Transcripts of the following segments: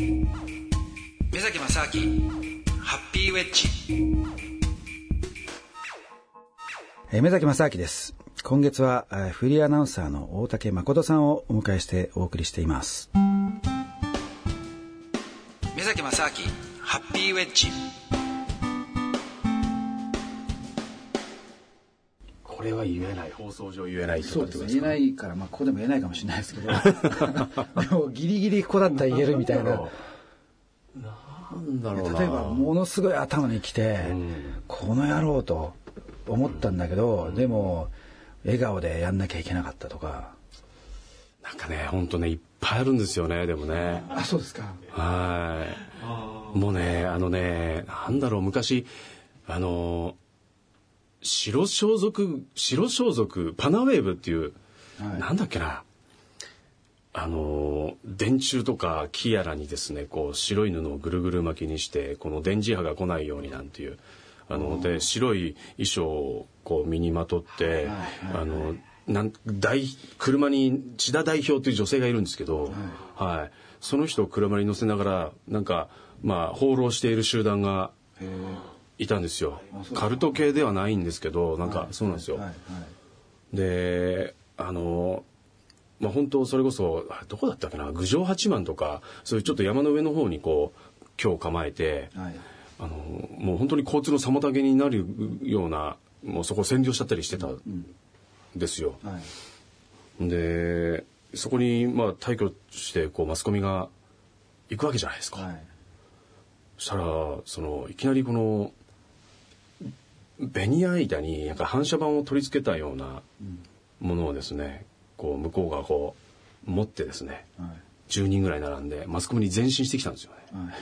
目崎正明ハッピーウェッジえー目崎正明です。今月はえーフリーアナウンサーの大竹誠さんをお迎えしてお送りしています。目崎正明ハッピーウェッジこれは言えない放送上言えないそうですね。言えないから、まあ、ここでも言えないかもしれないですけど、でもギリギリここだったら言えるみたいな。なんだろうな例えば、ものすごい頭にきて、この野郎と思ったんだけど、でも、笑顔でやんなきゃいけなかったとか。なんかね本当ねいっぱいあるんですよねでもねあ、そうですか。はいもうねあのねなんだろう昔あの白装束白装束パナウェーブっていう、はい。なんだっけな。あの電柱とか木やらにですねこう白い布をぐるぐる巻きにしてこの電磁波が来ないようになんていう。あので白い衣装をこう身にまとって、あのなん大車に千田代表という女性がいるんですけど、はい。その人を車に乗せながらなんかまあ放浪している集団がいたんですよカルト系ではないんですけどなんかそうなんですよ。であのまあ本当それこそあどこだったっけな？郡上八幡とかそういうちょっと山の上の方にこう今日構えて、はい。あのもう本当に交通の妨げになるようなもうそこを占領しちゃったりしてたんですよ。はい。でそこにまあ退去してこうマスコミが行くわけじゃないですか。はい。そしたらそのいきなりこのベニヤ板になんか反射板を取り付けたようなものをですねこう向こうがこう持ってですねはい。10人ぐらい並んでマスコミに前進してきたんですよね。はい。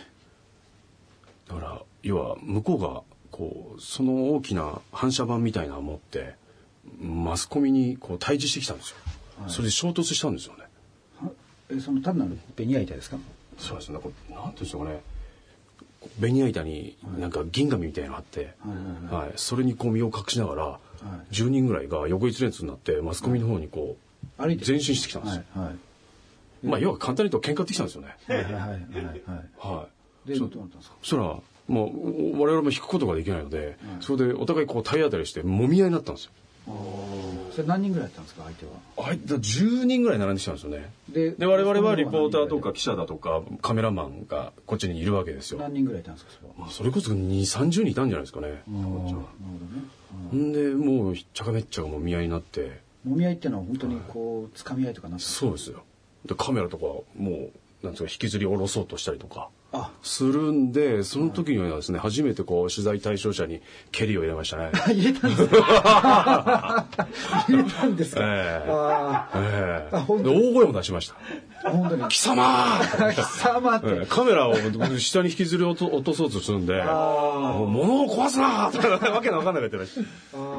だから要は向こうがこうその大きな反射板みたいなのを持ってマスコミにこう対峙してきたんですよ。それで衝突したんですよね。はえ、その単なるベニヤ板ですか？そうですね。なんていうんですかね。ベニヤ板になんか銀紙みたいなのあって、はいそれにこう身を隠しながら、10人ぐらいが横一列になってマスコミの方にこう前進してきたんですよ。はい。はい。まあ要は簡単に言うと喧嘩ってきたんですよね。はい。はい。はい。はい。はい。で、そどうなったんですか？そしたらもう我々も引くことができないので、それでお互いこう体当たりして揉み合いになったんですよ。それ何人ぐらいやったんですか相手は？あいだ10人ぐらい並んできたんですよね。でで我々はリポーターとか記者だとかカメラマンがこっちにいるわけですよ。何人ぐらいいたんですかそれは？まあそれこそ2、30人いたんじゃないですかね。なるほどね。ほん。でもうひっちゃかめっちゃかもみ合いになって。もみ合いっていうのは本当にこう掴み合いとかなってそうですよ。でカメラとかもうなんですか引きずり下ろそうとしたりとかあするんでその時にはですね初めてこう取材対象者に蹴りを入れましたね。入れたんですか？入れたんですか、ええあええ。あ本当で大声も出しました。あ本当に「貴様!」貴様って、ええ。カメラを下に引きずり落と落とそうとするんで「もう物を壊すな!」とかわけのわかんなかったらしい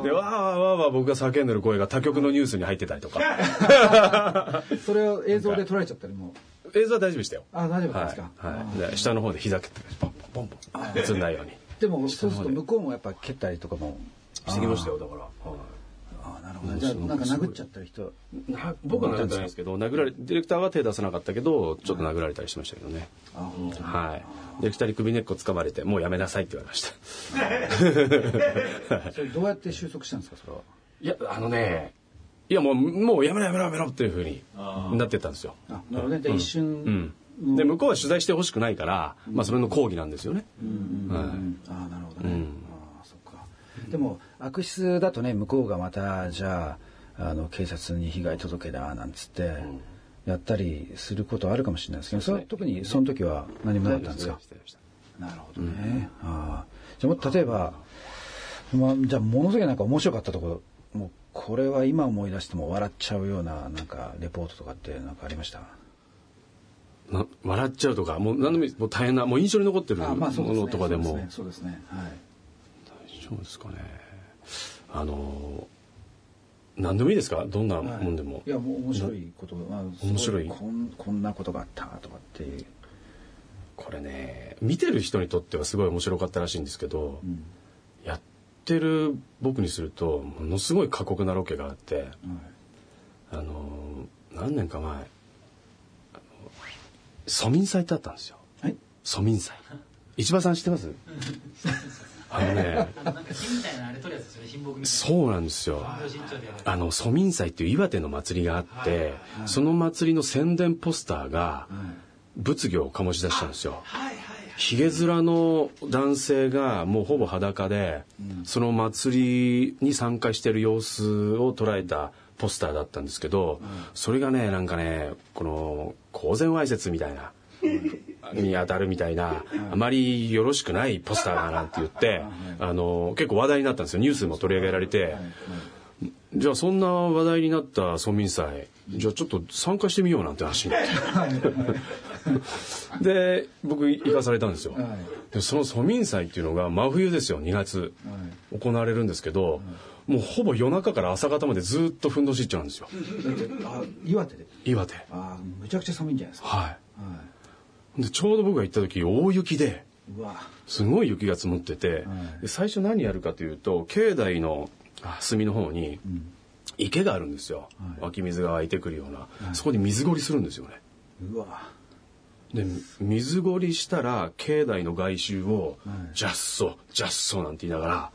でわーわーわーわー僕が叫んでる声が他局のニュースに入ってたりとか。それを映像で撮られちゃったりも？映像は大丈夫でしたよ。あ大丈夫ですか、はいはい、で下の方で膝蹴ってポンポンポン。ポン映んないように。でもそうすると向こうもやっぱ蹴ったりとかも。してきましたよだから、ああなるほどじゃあなんか殴っちゃった人。な僕は殴ってないんですけど殴られディレクターは手出さなかったけどちょっと殴られたりしましたけどね、はい。ディレクターに首根っこ掴まれてもうやめなさいって言われました。それどうやって収束したんですかそれは？いやあのねいやもうもうやめろやめろやめろっていうふうになってったんですよ。あなるほどね。じゃあ一瞬、うん、で向こうは取材してほしくないから、まあそれの抗議なんですよね、はい。ああなるほどね、うん。ああそっか。でも悪質だとね向こうがまたじゃああの警察に被害届だなんつってやったりすることあるかもしれないですけどそれは特にその時は何もなかったんですか？なるほどね、ああじゃあも例えば、まあ、じゃあものすごいなんか面白かったところもうこれは今思い出しても笑っちゃうようななんかレポートとかってなんかありました？な笑っちゃうとかもう何でもいいもう大変なもう印象に残ってるものとかでも。そうですね。そうですね。はい。そうですかね。あの何でもいいですか？どんなもんでも、いやもう面白いこと。まあ面白い。こんこんなことがあったとかっていう、これね見てる人にとってはすごい面白かったらしいんですけど、うん。やってる僕にするとものすごい過酷なロケがあってはい。あの何年か前あの疎民祭ってあったんですよ。蘇民祭市場さん知ってます？あのねそうなんですよ。あの蘇民祭っていう岩手の祭りがあって、その祭りの宣伝ポスターが物議を醸し出したんですよひげ面の男性がもうほぼ裸で、その祭りに参加してる様子を捉えたポスターだったんですけど、それがねなんかねこの公然わいせつみたいな。に当たるみたいな、あまりよろしくないポスターだなんて言って、あの、結構話題になったんですよ。ニュースも取り上げられて、じゃあそんな話題になった村民祭、じゃあちょっと参加してみようなんて話になって。で、僕行かされたんですよ。でその村民祭っていうのが真冬ですよ、2月。行われるんですけど、もうほぼ夜中から朝方までずっとふんどし一丁なんですよ。あ岩手で？岩手。あむちゃくちゃ寒いんじゃないですかは。はいで、ちょうど僕が行った時、大雪で、いうわすごい雪が積もってて、で最初何やるかというと境内のあ隅の方に池があるんですよ、湧き水が湧いてくるような、そこで水掘りするんですよねうわ。で水掘りしたら境内の外周をはい「ジャッソジャッソ」なんて言いながら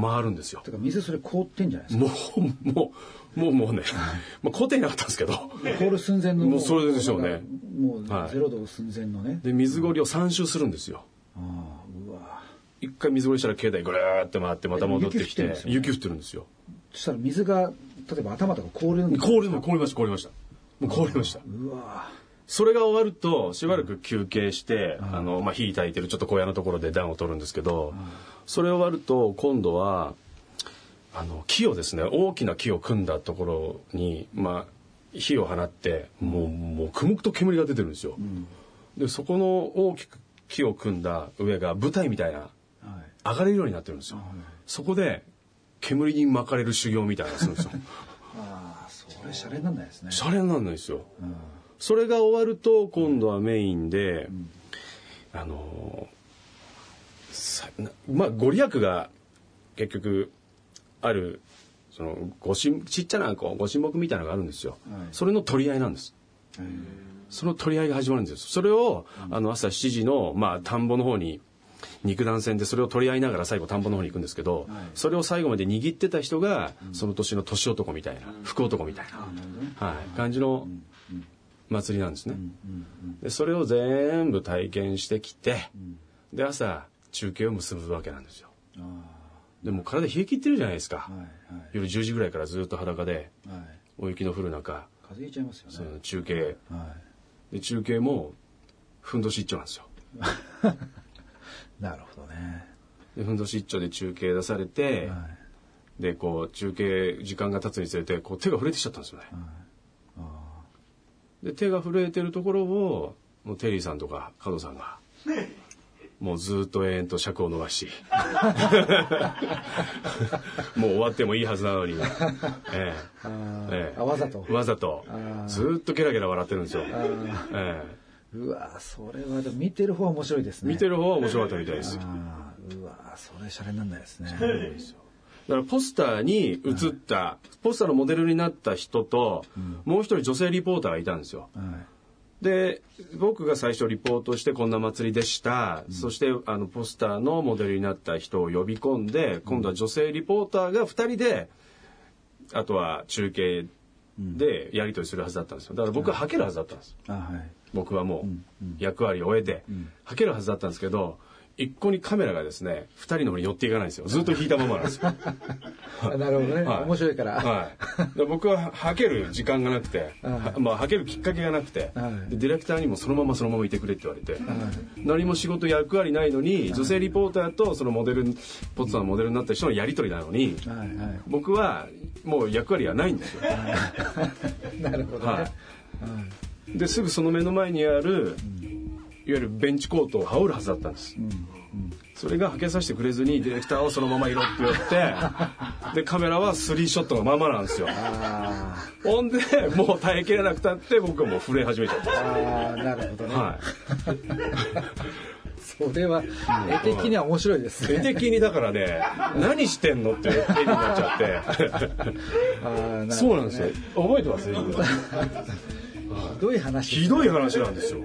回るんですよ。てか水それ凍ってんじゃないですか？もうもうもうもうね、まあ、固定なかったんですけど。凍る寸前のもうそれでしょうね。もうはい。ゼロ度寸前のね、で水掘りを3周するんですよ。ああ一回水掘りしたら境内ぐるーって回ってまた戻ってきてえ雪降ってるんですよね。そしたら水が例えば頭とか凍るんですか凍りました凍りました。もう凍りました。うわ。それが終わるとしばらく休憩して、あのまあ、火焚いてるちょっと小屋のところで暖を取るんですけど、それ終わると今度はあの木をですね大きな木を組んだところに、まあ、火を放ってもうもうくむくと煙が出てるんですよ。でそこの大きく木を組んだ上が舞台みたいなはい上がれるようになってるんですよ。そこで煙に巻かれる修行みたいなのするんですよ。ああそれシャレになんないですね。シャレにならないですよ。それが終わると今度はメインで、あのーさなまあご利益が結局あるそのごしちっちゃなこうご神木みたいなのがあるんですよ、はい。それの取り合いなんです。その取り合いが始まるんですよ。それを、あの朝7時の、まあ、田んぼの方に肉弾戦でそれを取り合いながら最後田んぼの方に行くんですけど、それを最後まで握ってた人が、その年の年男みたいな福男みたいな、はい、感じの祭りなんですね、でそれを全部体験してきて、で朝中継を結ぶわけなんですよ。あでも体冷え切ってるじゃないですか、夜10時ぐらいからずっと裸ではい。大雪の降る中風邪ひいちゃいますよそねの中継。はい。で中継もふんどし一丁なんですよ なるほどね。でふんどし一丁で中継出されて、はい。でこう中継時間が経つにつれてこう手が震えてきちゃったんですよね、で手が震えてるところをもうテリーさんとか加藤さんがもうずっと延々と尺を伸ばし もう終わってもいいはずなのに、ええ。ええ。あわざと。わざと。ずっとゲラゲラ笑ってるんですよ、えうわそれはでも見てる方は面白いですね。え見てる方は面白かったみたいです。よあーうわそれシャレになんないですね。だからポスターに写った、ポスターのモデルになった人と、もう一人女性リポーターがいたんですよ。はい。で僕が最初リポートしてこんな祭りでした、そしてあのポスターのモデルになった人を呼び込んで今度は女性リポーターが2人であとは中継でやり取りするはずだったんですよ。だから僕ははけるはずだったんです。あはい。僕はもう役割を終えてはけるはずだったんですけど一向にカメラがですね2人の方に寄っていかないんですよ。ずっと引いたままなんですよ。あなるほどね、はい。面白いから、はい、で僕ははける時間がなくて、はまあ、はけるきっかけがなくて、はい。でディレクターにもそのままそのままいてくれって言われて、何も仕事役割ないのに、女性リポーターとそのモデルポッツァのモデルになった人のやり取りなのに、はいはい。僕はもう役割はないんですよ。なるほどね、はい、ですぐその目の前にある、いわゆるベンチコートを羽織るはずだったんです。それがはけさせてくれずにディレクターをそのままいろって言って でカメラはスリーショットのままなんですよ。あほんでもう耐えきれなくたって僕はもう震え始めちゃったんですーあーなるほどね、はいそれは絵的には面白いです、ね、絵的にだからね何してんのって絵になっちゃって。そうなんですよ。覚えてます？ひどい話、ひどい話なんですよ。